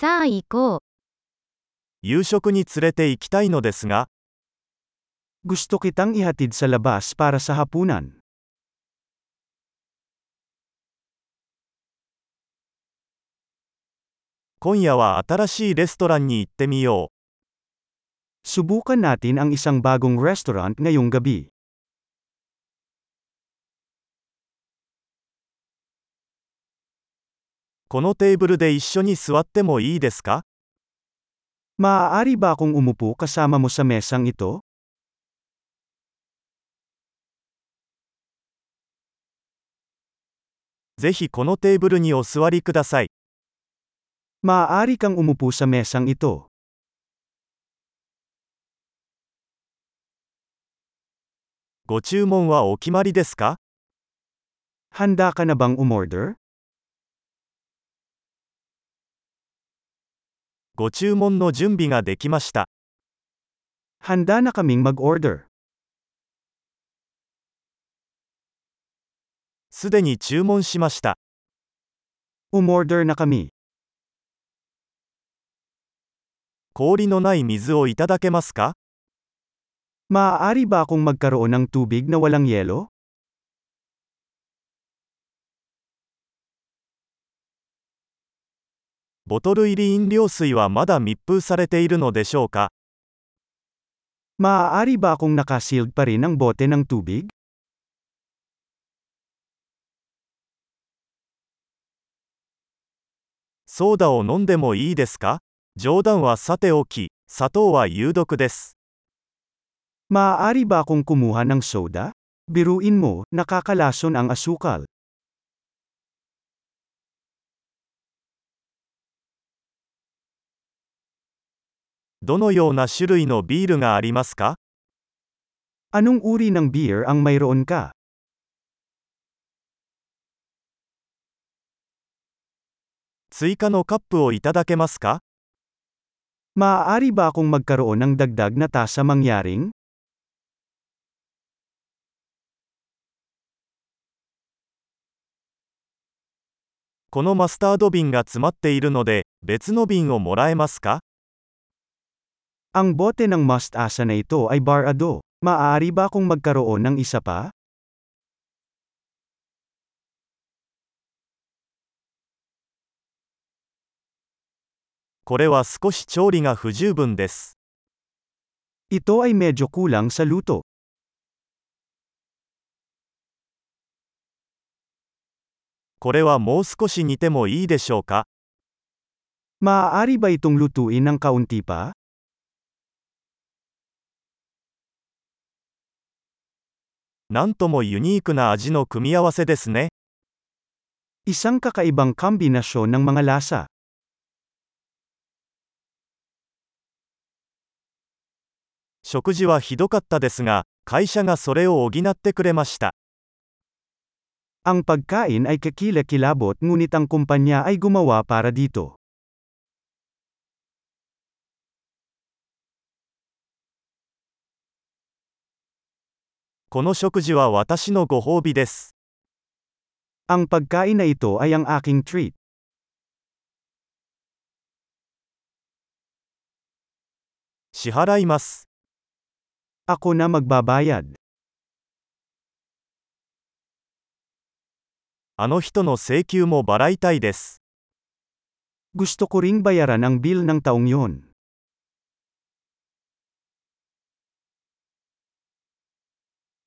さあ行こう。夕食に連れて行きたいのですが、Gusto kitang ihatid sa labas para sa hapunan. 今夜は新しいレストランに行ってみよ Subukan natin ang isang bagong restaurant ngayong gabi. このテーブルで一緒に座ってもいいですか Maaari ba akong umupo kasama mo sa mesang ito? ぜひこのテーブルにお座りください。Maaari kang umupo sa mesang ito. ご注文はお決まりですか Handa ka na bang umorder? ご注文の準備ができました。Handa na kaming mag-order. すでに注文しました。Umorder na kami. 氷のない水をいただけますか Maaari ba akong magkaroon ng tubig na walang yelo? ボトル入り飲料水はまだ密封されているのでしょうか Maaari ba akong nakasealed pa rin ang bote ng tubig? ソーダを飲んでもいいですか冗談はさておき、砂糖は有毒です。 Maaari ba akong kumuha ng soda? Biruin mo, nakakalason ang asukal. どのような種類のビールがありますか Anong uri ng beer ang mayroon ka? 追加のカップをいただけますか Maaari ba akong magkaroon ng dagdag na tasa mangyaring? このマスタード瓶が詰まっているので、別の瓶をもらえますか Ang bote ng mustasa na ito ay barado. Maaari ba akong magkaroon ng isa pa? これは少し調理が不十分です。 Ito ay medyo kulang sa luto. これはもう少し煮てもいいでしょうか Maaari ba itong lutuin ng kaunti pa? なんともユニークな味の組み合わせですね。Isang kakaibang kombinasyon ng mga lasa. 食事はひどかったですが、会社がそれを補ってくれました。Ang pagkain ay kakilakilabot ngunit ang kumpanya ay gumawa para dito. この食事は私のご褒美です。Ang pagkain na ito ay ang aking treat. 支払います。Ako na magbabayad. あの人の請求も払いたいです。Gusto ko ring bayaran ang bill ng taong yon.